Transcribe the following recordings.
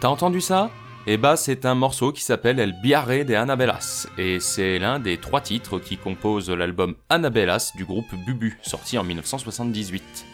T'as entendu ça? Eh bah c'est un morceau qui s'appelle El Biarre de Anabellas, et c'est l'un des trois titres qui composent l'album Anabellas du groupe Bubu, sorti en 1978.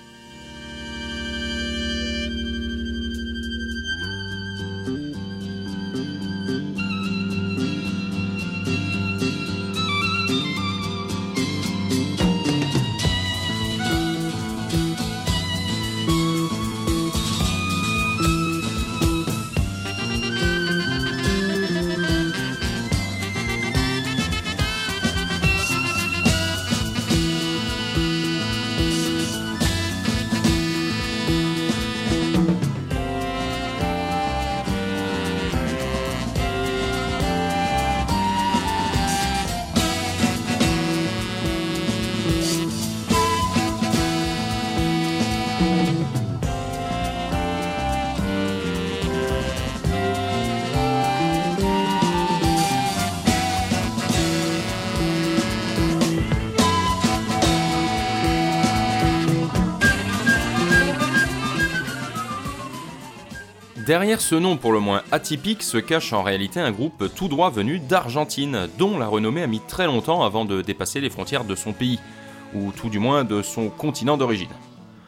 Derrière ce nom pour le moins atypique se cache en réalité un groupe tout droit venu d'Argentine, dont la renommée a mis très longtemps avant de dépasser les frontières de son pays, ou tout du moins de son continent d'origine.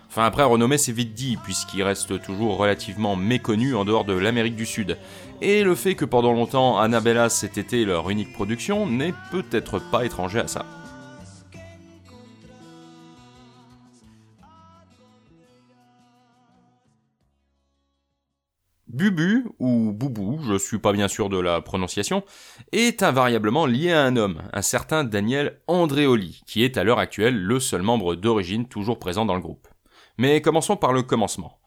Enfin après renommée c'est vite dit, puisqu'il reste toujours relativement méconnu en dehors de l'Amérique du Sud. Et le fait que pendant longtemps Annabella ait été leur unique production n'est peut-être pas étranger à ça. Bubu, ou Boubou, je suis pas bien sûr de la prononciation, est invariablement lié à un homme, un certain Daniel Andreoli, qui est à l'heure actuelle le seul membre d'origine toujours présent dans le groupe. Mais commençons par le commencement.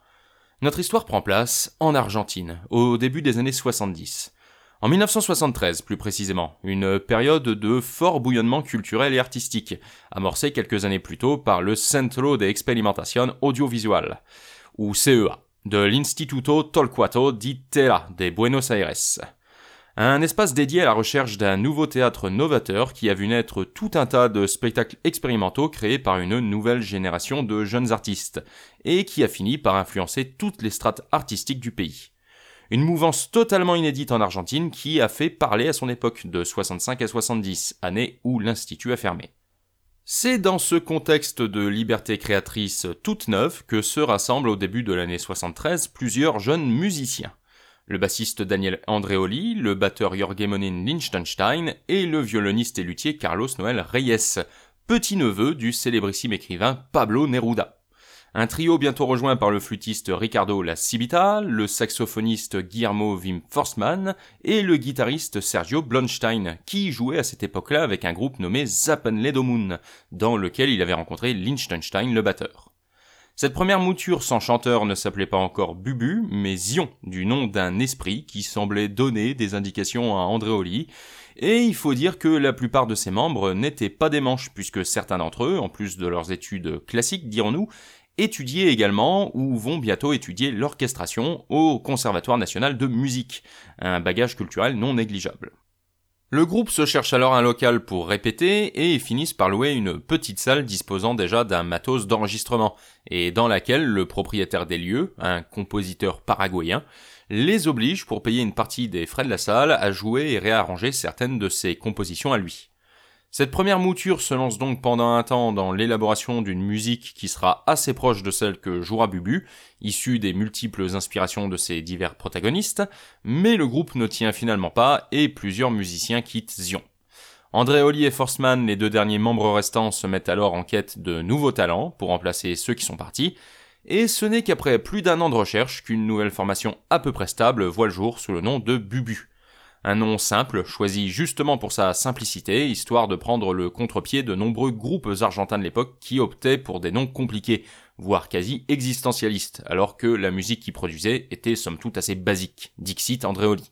Notre histoire prend place en Argentine, au début des années 70. En 1973, plus précisément, une période de fort bouillonnement culturel et artistique, amorcée quelques années plus tôt par le Centro de Experimentación Audiovisual, ou CEA de l'Instituto Tolcuato di Tela de Buenos Aires. Un espace dédié à la recherche d'un nouveau théâtre novateur qui a vu naître tout un tas de spectacles expérimentaux créés par une nouvelle génération de jeunes artistes, et qui a fini par influencer toutes les strates artistiques du pays. Une mouvance totalement inédite en Argentine qui a fait parler à son époque de 65 à 70, année où l'Institut a fermé. C'est dans ce contexte de liberté créatrice toute neuve que se rassemblent au début de l'année 73 plusieurs jeunes musiciens. Le bassiste Daniel Andreoli, le batteur Jorgemonin Liechtenstein et le violoniste et luthier Carlos Noel Reyes, petit-neveu du célébrissime écrivain Pablo Neruda. Un trio bientôt rejoint par le flûtiste Ricardo La Cibita, le saxophoniste Guillermo Wim Forstmann et le guitariste Sergio Blonstein, qui jouait à cette époque-là avec un groupe nommé Zappenledomun, dans lequel il avait rencontré Liechtenstein le batteur. Cette première mouture sans chanteur ne s'appelait pas encore Bubu, mais Zion, du nom d'un esprit qui semblait donner des indications à Andréoli, et il faut dire que la plupart de ses membres n'étaient pas des manches, puisque certains d'entre eux, en plus de leurs études classiques, dirons-nous, étudier également ou vont bientôt étudier l'orchestration au Conservatoire national de musique, un bagage culturel non négligeable. Le groupe se cherche alors un local pour répéter et finissent par louer une petite salle disposant déjà d'un matos d'enregistrement et dans laquelle le propriétaire des lieux, un compositeur paraguayen, les oblige pour payer une partie des frais de la salle à jouer et réarranger certaines de ses compositions à lui. Cette première mouture se lance donc pendant un temps dans l'élaboration d'une musique qui sera assez proche de celle que jouera Bubu, issue des multiples inspirations de ses divers protagonistes, mais le groupe ne tient finalement pas et plusieurs musiciens quittent Zion. André Oli et Forceman, les deux derniers membres restants, se mettent alors en quête de nouveaux talents pour remplacer ceux qui sont partis, et ce n'est qu'après plus d'un an de recherche qu'une nouvelle formation à peu près stable voit le jour sous le nom de Bubu. Un nom simple, choisi justement pour sa simplicité, histoire de prendre le contre-pied de nombreux groupes argentins de l'époque qui optaient pour des noms compliqués, voire quasi existentialistes, alors que la musique qu'ils produisaient était somme toute assez basique. Dixit Andréoli.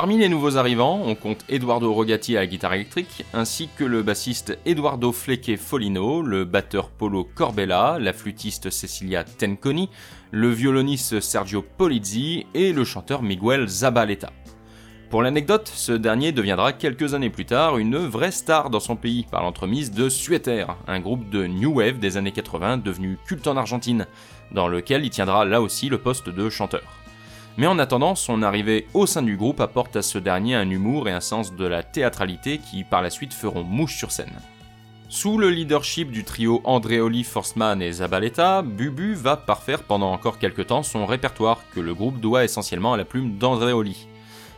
Parmi les nouveaux arrivants, on compte Eduardo Rogati à la guitare électrique, ainsi que le bassiste Eduardo Fleque Folino, le batteur Polo Corbella, la flûtiste Cecilia Tenconi, le violoniste Sergio Polizzi et le chanteur Miguel Zabaleta. Pour l'anecdote, ce dernier deviendra quelques années plus tard une vraie star dans son pays par l'entremise de Suéter, un groupe de New Wave des années 80 devenu culte en Argentine, dans lequel il tiendra là aussi le poste de chanteur mais en attendant, son arrivée au sein du groupe apporte à ce dernier un humour et un sens de la théâtralité qui par la suite feront mouche sur scène. Sous le leadership du trio Andréoli, Forstman et Zabaleta, Bubu va parfaire pendant encore quelques temps son répertoire que le groupe doit essentiellement à la plume d'Andréoli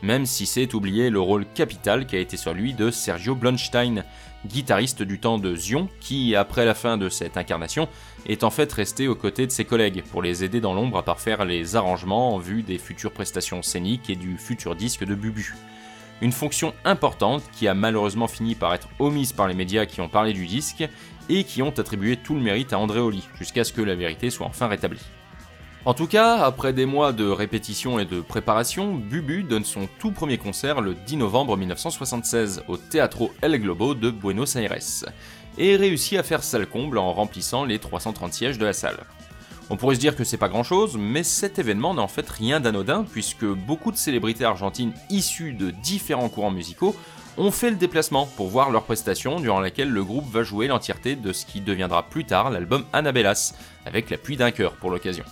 même si c'est oublier le rôle capital qui a été celui de Sergio Blonstein, guitariste du temps de Zion, qui, après la fin de cette incarnation, est en fait resté aux côtés de ses collègues pour les aider dans l'ombre à parfaire les arrangements en vue des futures prestations scéniques et du futur disque de Bubu. Une fonction importante qui a malheureusement fini par être omise par les médias qui ont parlé du disque et qui ont attribué tout le mérite à Andréoli, jusqu'à ce que la vérité soit enfin rétablie. En tout cas, après des mois de répétition et de préparation, Bubu donne son tout premier concert le 10 novembre 1976 au Teatro El Globo de Buenos Aires, et réussit à faire salle comble en remplissant les 330 sièges de la salle. On pourrait se dire que c'est pas grand chose, mais cet événement n'a en fait rien d'anodin puisque beaucoup de célébrités argentines issues de différents courants musicaux ont fait le déplacement pour voir leur prestation durant laquelle le groupe va jouer l'entièreté de ce qui deviendra plus tard l'album Annabellas, avec l'appui d'un chœur pour l'occasion.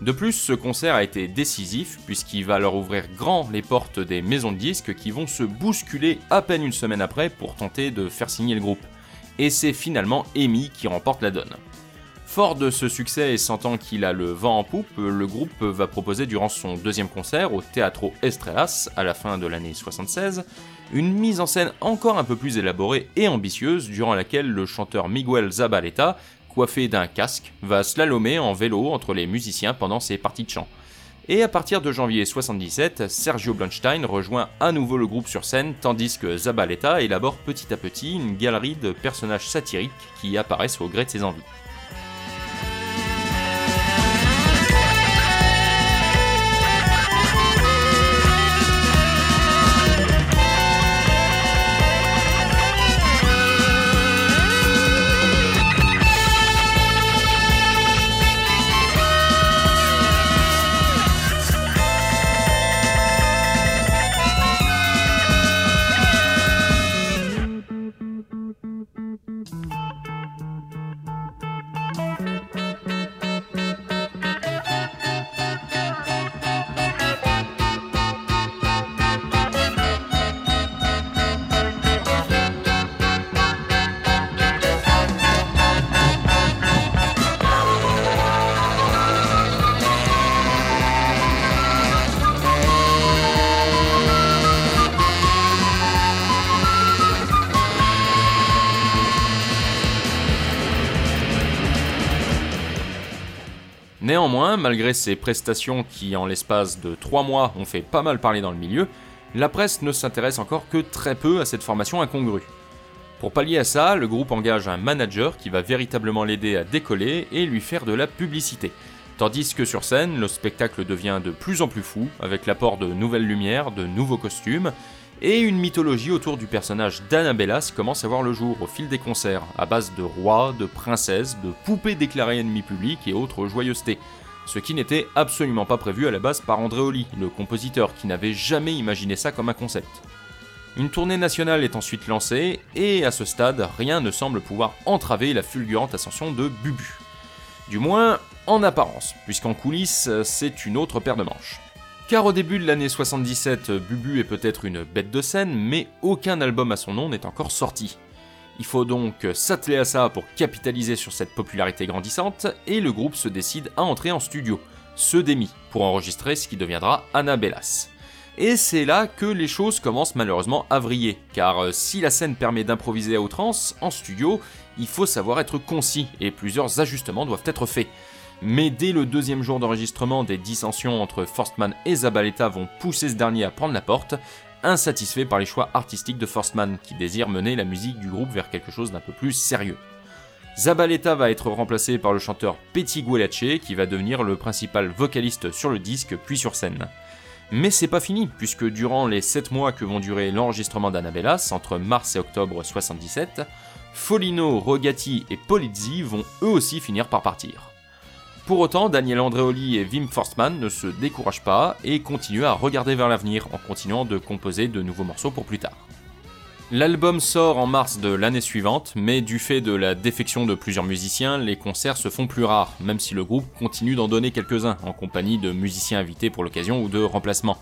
De plus, ce concert a été décisif puisqu'il va leur ouvrir grand les portes des maisons de disques qui vont se bousculer à peine une semaine après pour tenter de faire signer le groupe. Et c'est finalement Amy qui remporte la donne. Fort de ce succès et sentant qu'il a le vent en poupe, le groupe va proposer durant son deuxième concert au Teatro Estrellas à la fin de l'année 76 une mise en scène encore un peu plus élaborée et ambitieuse durant laquelle le chanteur Miguel Zabaleta coiffé d'un casque, va slalomer en vélo entre les musiciens pendant ses parties de chant. Et à partir de janvier 77, Sergio Blunstein rejoint à nouveau le groupe sur scène, tandis que Zabaleta élabore petit à petit une galerie de personnages satiriques qui apparaissent au gré de ses envies. Néanmoins, malgré ces prestations qui, en l'espace de 3 mois, ont fait pas mal parler dans le milieu, la presse ne s'intéresse encore que très peu à cette formation incongrue. Pour pallier à ça, le groupe engage un manager qui va véritablement l'aider à décoller et lui faire de la publicité. Tandis que sur scène, le spectacle devient de plus en plus fou, avec l'apport de nouvelles lumières, de nouveaux costumes, et une mythologie autour du personnage d'Annabellas commence à voir le jour au fil des concerts, à base de rois, de princesses, de poupées déclarées ennemies publics et autres joyeusetés. Ce qui n'était absolument pas prévu à la base par Andréoli, le compositeur, qui n'avait jamais imaginé ça comme un concept. Une tournée nationale est ensuite lancée, et à ce stade, rien ne semble pouvoir entraver la fulgurante ascension de Bubu. Du moins, en apparence, puisqu'en coulisses, c'est une autre paire de manches. Car au début de l'année 77, Bubu est peut-être une bête de scène, mais aucun album à son nom n'est encore sorti. Il faut donc s'atteler à ça pour capitaliser sur cette popularité grandissante, et le groupe se décide à entrer en studio, ce Demi, pour enregistrer ce qui deviendra Annabellas. Et c'est là que les choses commencent malheureusement à vriller, car si la scène permet d'improviser à outrance, en studio, il faut savoir être concis, et plusieurs ajustements doivent être faits mais dès le deuxième jour d'enregistrement, des dissensions entre Forstman et Zabaleta vont pousser ce dernier à prendre la porte, insatisfait par les choix artistiques de Forstman, qui désire mener la musique du groupe vers quelque chose d'un peu plus sérieux. Zabaleta va être remplacé par le chanteur Petit qui va devenir le principal vocaliste sur le disque puis sur scène. Mais c'est pas fini, puisque durant les 7 mois que vont durer l'enregistrement d'Annabellas, entre mars et octobre 77, Folino, Rogati et Polizzi vont eux aussi finir par partir. Pour autant, Daniel Andreoli et Wim Forstman ne se découragent pas et continuent à regarder vers l'avenir en continuant de composer de nouveaux morceaux pour plus tard. L'album sort en mars de l'année suivante, mais du fait de la défection de plusieurs musiciens, les concerts se font plus rares, même si le groupe continue d'en donner quelques-uns, en compagnie de musiciens invités pour l'occasion ou de remplacements.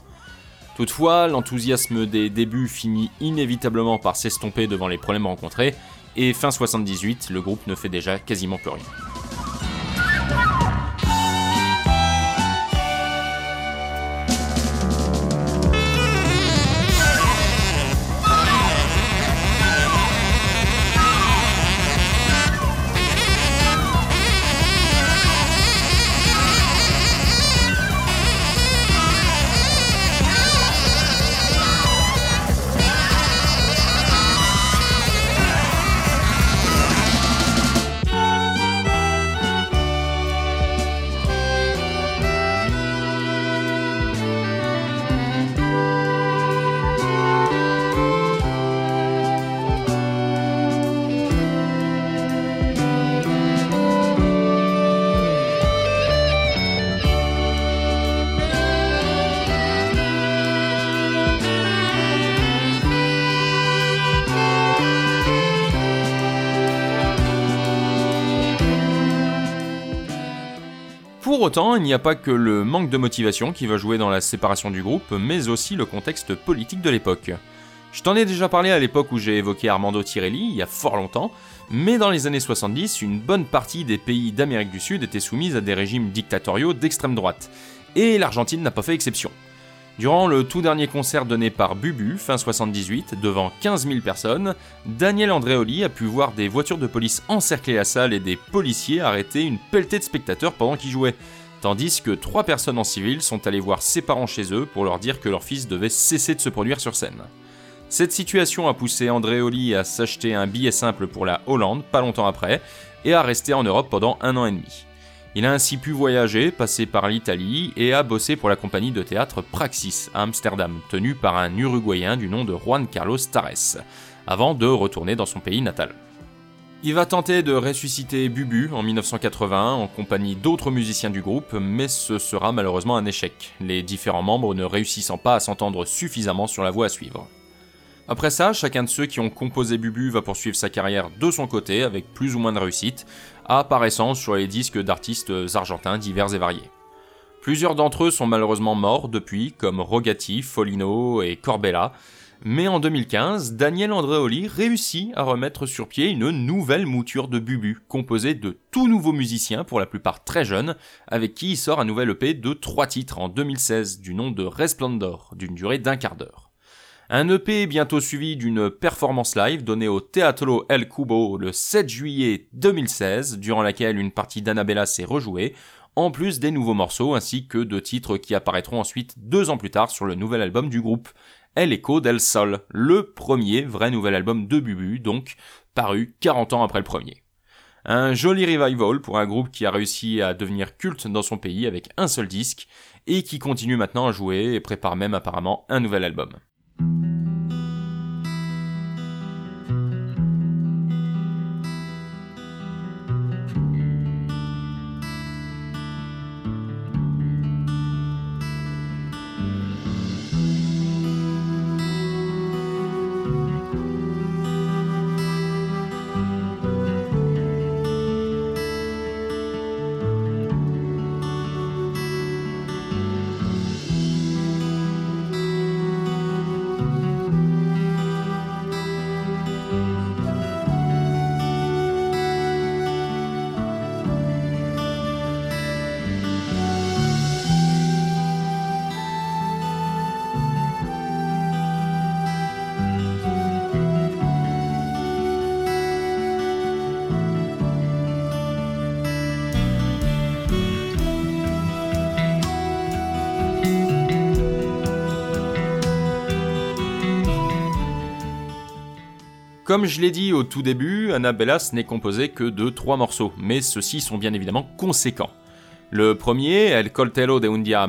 Toutefois, l'enthousiasme des débuts finit inévitablement par s'estomper devant les problèmes rencontrés, et fin 78, le groupe ne fait déjà quasiment plus rien. Pour autant, il n'y a pas que le manque de motivation qui va jouer dans la séparation du groupe, mais aussi le contexte politique de l'époque. Je t'en ai déjà parlé à l'époque où j'ai évoqué Armando Tirelli, il y a fort longtemps, mais dans les années 70, une bonne partie des pays d'Amérique du Sud étaient soumises à des régimes dictatoriaux d'extrême droite, et l'Argentine n'a pas fait exception. Durant le tout dernier concert donné par Bubu, fin 78, devant 15 000 personnes, Daniel Andreoli a pu voir des voitures de police encercler la salle et des policiers arrêter une pelletée de spectateurs pendant qu'il jouait. tandis que trois personnes en civil sont allées voir ses parents chez eux pour leur dire que leur fils devait cesser de se produire sur scène. Cette situation a poussé Andréoli à s'acheter un billet simple pour la Hollande pas longtemps après et à rester en Europe pendant un an et demi. Il a ainsi pu voyager, passer par l'Italie et a bossé pour la compagnie de théâtre Praxis à Amsterdam, tenue par un Uruguayen du nom de Juan Carlos Tares, avant de retourner dans son pays natal. Il va tenter de ressusciter Bubu en 1981 en compagnie d'autres musiciens du groupe, mais ce sera malheureusement un échec, les différents membres ne réussissant pas à s'entendre suffisamment sur la voie à suivre. Après ça, chacun de ceux qui ont composé Bubu va poursuivre sa carrière de son côté avec plus ou moins de réussite, apparaissant sur les disques d'artistes argentins divers et variés. Plusieurs d'entre eux sont malheureusement morts depuis, comme Rogati, Folino et Corbella, mais en 2015, Daniel Andreoli réussit à remettre sur pied une nouvelle mouture de Bubu, composée de tout nouveaux musiciens, pour la plupart très jeunes, avec qui il sort un nouvel EP de trois titres en 2016, du nom de Resplendor, d'une durée d'un quart d'heure. Un EP bientôt suivi d'une performance live donnée au Teatro El Cubo le 7 juillet 2016, durant laquelle une partie d'Annabella s'est rejouée, en plus des nouveaux morceaux ainsi que de titres qui apparaîtront ensuite deux ans plus tard sur le nouvel album du groupe, El Eco del Sol, le premier vrai nouvel album de Bubu, donc paru 40 ans après le premier. Un joli revival pour un groupe qui a réussi à devenir culte dans son pays avec un seul disque et qui continue maintenant à jouer et prépare même apparemment un nouvel album. Música Comme je l'ai dit au tout début, Annabellas n'est composé que de trois morceaux, mais ceux-ci sont bien évidemment conséquents. Le premier, El Coltello de un Dia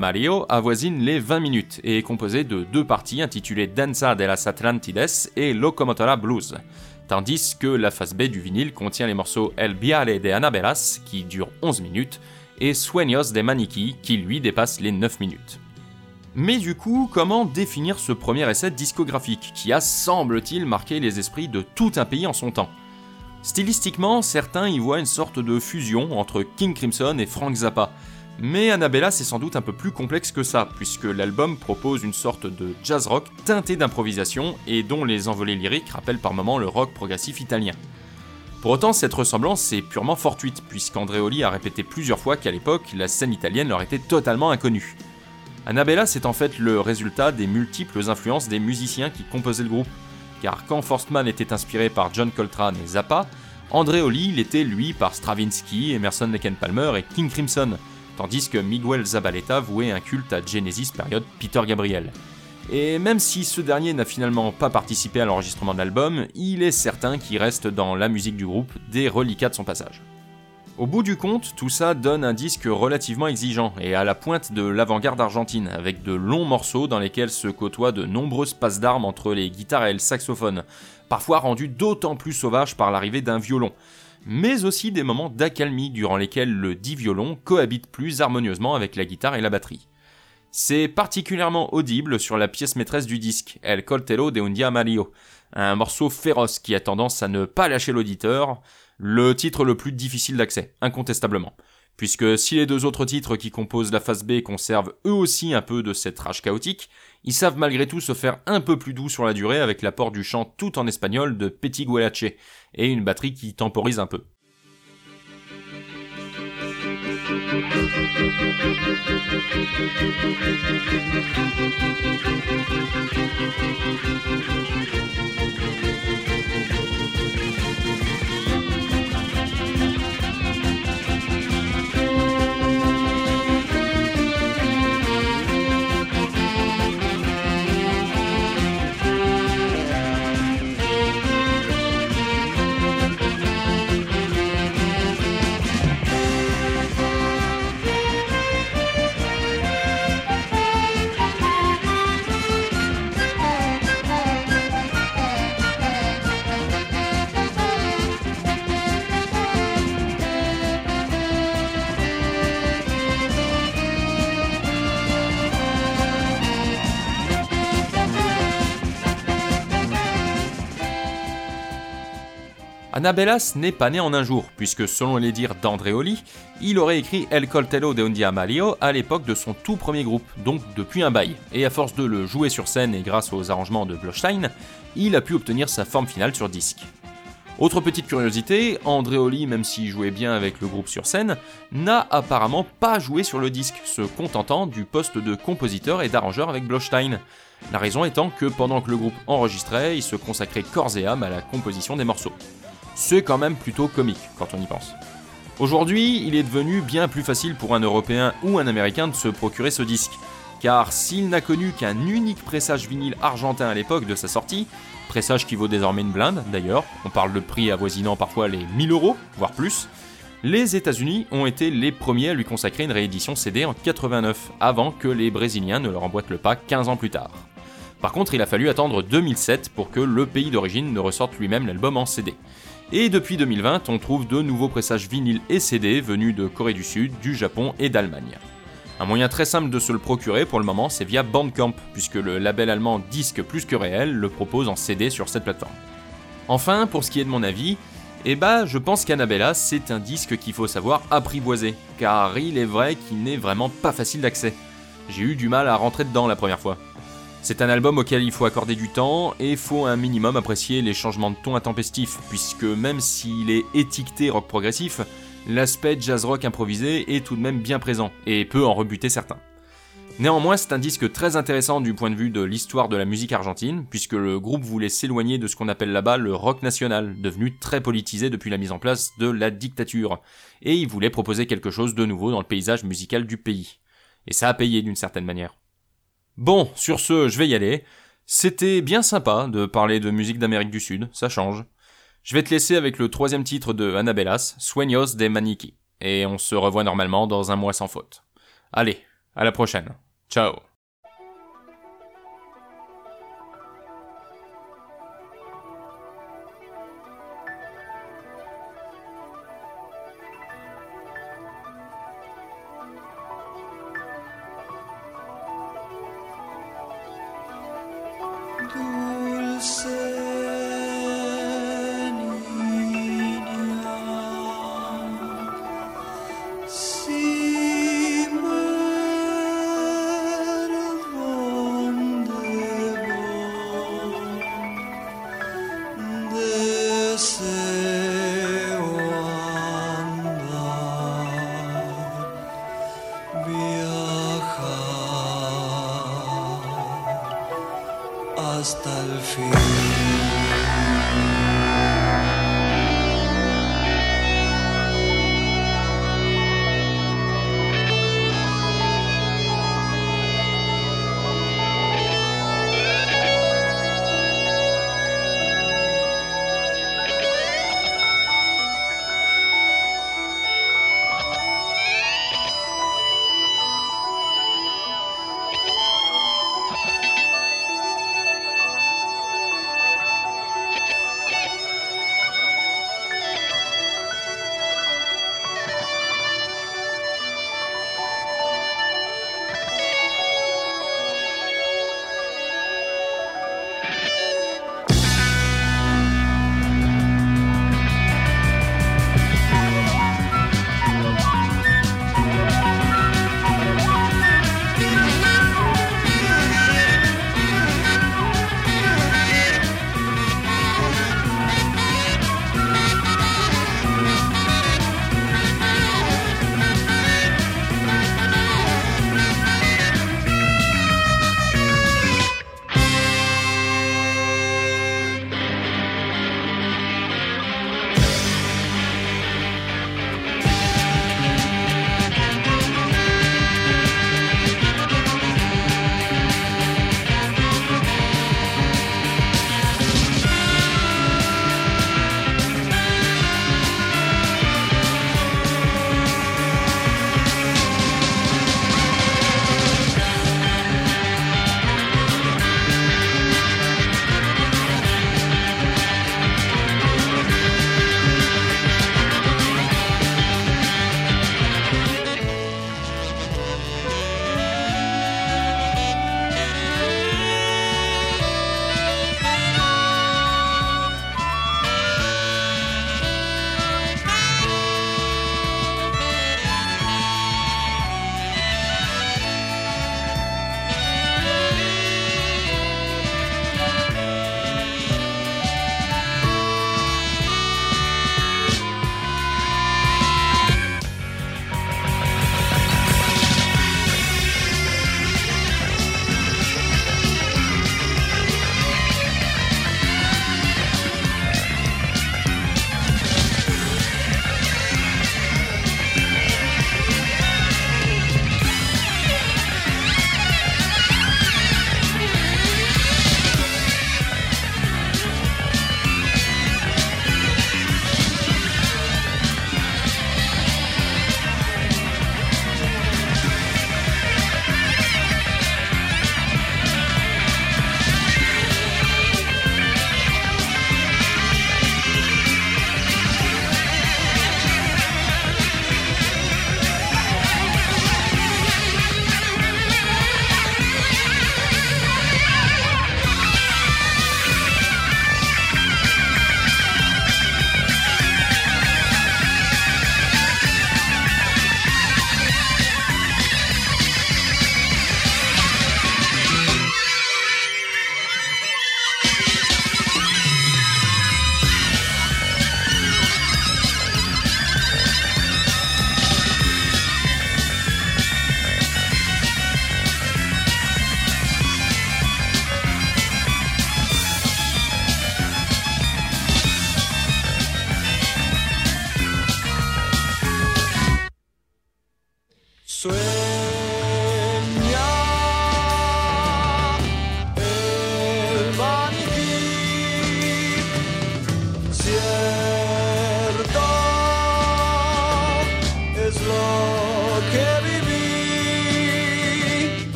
avoisine les 20 minutes et est composé de deux parties intitulées Danza de las Atlantides et Locomotora Blues, tandis que la face B du vinyle contient les morceaux El Viale de Annabellas, qui durent 11 minutes, et Sueños de Maniquí, qui lui dépasse les 9 minutes. Mais du coup, comment définir ce premier essai discographique qui a, semble-t-il, marqué les esprits de tout un pays en son temps? Stylistiquement, certains y voient une sorte de fusion entre King Crimson et Frank Zappa. Mais Annabella, c'est sans doute un peu plus complexe que ça, puisque l'album propose une sorte de jazz rock teinté d'improvisation et dont les envolées lyriques rappellent par moments le rock progressif italien. Pour autant, cette ressemblance est purement fortuite, puisqu'Andreoli a répété plusieurs fois qu'à l'époque, la scène italienne leur était totalement inconnue. Annabella, c'est en fait le résultat des multiples influences des musiciens qui composaient le groupe, car quand Forstman était inspiré par John Coltrane et Zappa, André Oli l'était lui par Stravinsky, Emerson Lake Palmer et King Crimson, tandis que Miguel Zabaleta vouait un culte à Genesis période Peter Gabriel. Et même si ce dernier n'a finalement pas participé à l'enregistrement de l'album, il est certain qu'il reste dans la musique du groupe des reliquats de son passage. Au bout du compte, tout ça donne un disque relativement exigeant et à la pointe de l'avant-garde argentine, avec de longs morceaux dans lesquels se côtoient de nombreuses passes d'armes entre les guitares et le saxophone, parfois rendus d'autant plus sauvages par l'arrivée d'un violon, mais aussi des moments d'accalmie durant lesquels le dit violon cohabite plus harmonieusement avec la guitare et la batterie. C'est particulièrement audible sur la pièce maîtresse du disque, El Coltello de un Dia Mario, un morceau féroce qui a tendance à ne pas lâcher l'auditeur, le titre le plus difficile d'accès, incontestablement. Puisque si les deux autres titres qui composent la phase B conservent eux aussi un peu de cette rage chaotique, ils savent malgré tout se faire un peu plus doux sur la durée avec l'apport du chant tout en espagnol de Petit Guelache et une batterie qui temporise un peu. Anabellas n'est pas né en un jour, puisque selon les dires d'Andreoli, il aurait écrit El Coltello de un Dia Mario à l'époque de son tout premier groupe, donc depuis un bail. Et à force de le jouer sur scène et grâce aux arrangements de Blochstein, il a pu obtenir sa forme finale sur disque. Autre petite curiosité, Andreoli, même s'il jouait bien avec le groupe sur scène, n'a apparemment pas joué sur le disque, se contentant du poste de compositeur et d'arrangeur avec Blochstein. La raison étant que pendant que le groupe enregistrait, il se consacrait corps et âme à la composition des morceaux c'est quand même plutôt comique quand on y pense. Aujourd'hui, il est devenu bien plus facile pour un Européen ou un Américain de se procurer ce disque, car s'il n'a connu qu'un unique pressage vinyle argentin à l'époque de sa sortie, pressage qui vaut désormais une blinde d'ailleurs, on parle de prix avoisinant parfois les 1000 euros, voire plus, les États-Unis ont été les premiers à lui consacrer une réédition CD en 89, avant que les Brésiliens ne leur emboîtent le pas 15 ans plus tard. Par contre, il a fallu attendre 2007 pour que le pays d'origine ne ressorte lui-même l'album en CD. Et depuis 2020, on trouve de nouveaux pressages vinyles et CD venus de Corée du Sud, du Japon et d'Allemagne. Un moyen très simple de se le procurer pour le moment, c'est via Bandcamp, puisque le label allemand Disque Plus que Réel le propose en CD sur cette plateforme. Enfin, pour ce qui est de mon avis, eh bah, je pense qu'Annabella, c'est un disque qu'il faut savoir apprivoiser, car il est vrai qu'il n'est vraiment pas facile d'accès. J'ai eu du mal à rentrer dedans la première fois. C'est un album auquel il faut accorder du temps et faut un minimum apprécier les changements de ton intempestifs, puisque même s'il est étiqueté rock progressif, l'aspect jazz rock improvisé est tout de même bien présent et peut en rebuter certains. Néanmoins, c'est un disque très intéressant du point de vue de l'histoire de la musique argentine, puisque le groupe voulait s'éloigner de ce qu'on appelle là-bas le rock national, devenu très politisé depuis la mise en place de la dictature, et il voulait proposer quelque chose de nouveau dans le paysage musical du pays. Et ça a payé d'une certaine manière. Bon, sur ce, je vais y aller. C'était bien sympa de parler de musique d'Amérique du Sud, ça change. Je vais te laisser avec le troisième titre de Annabellas, Sueños de Maniki. Et on se revoit normalement dans un mois sans faute. Allez, à la prochaine. Ciao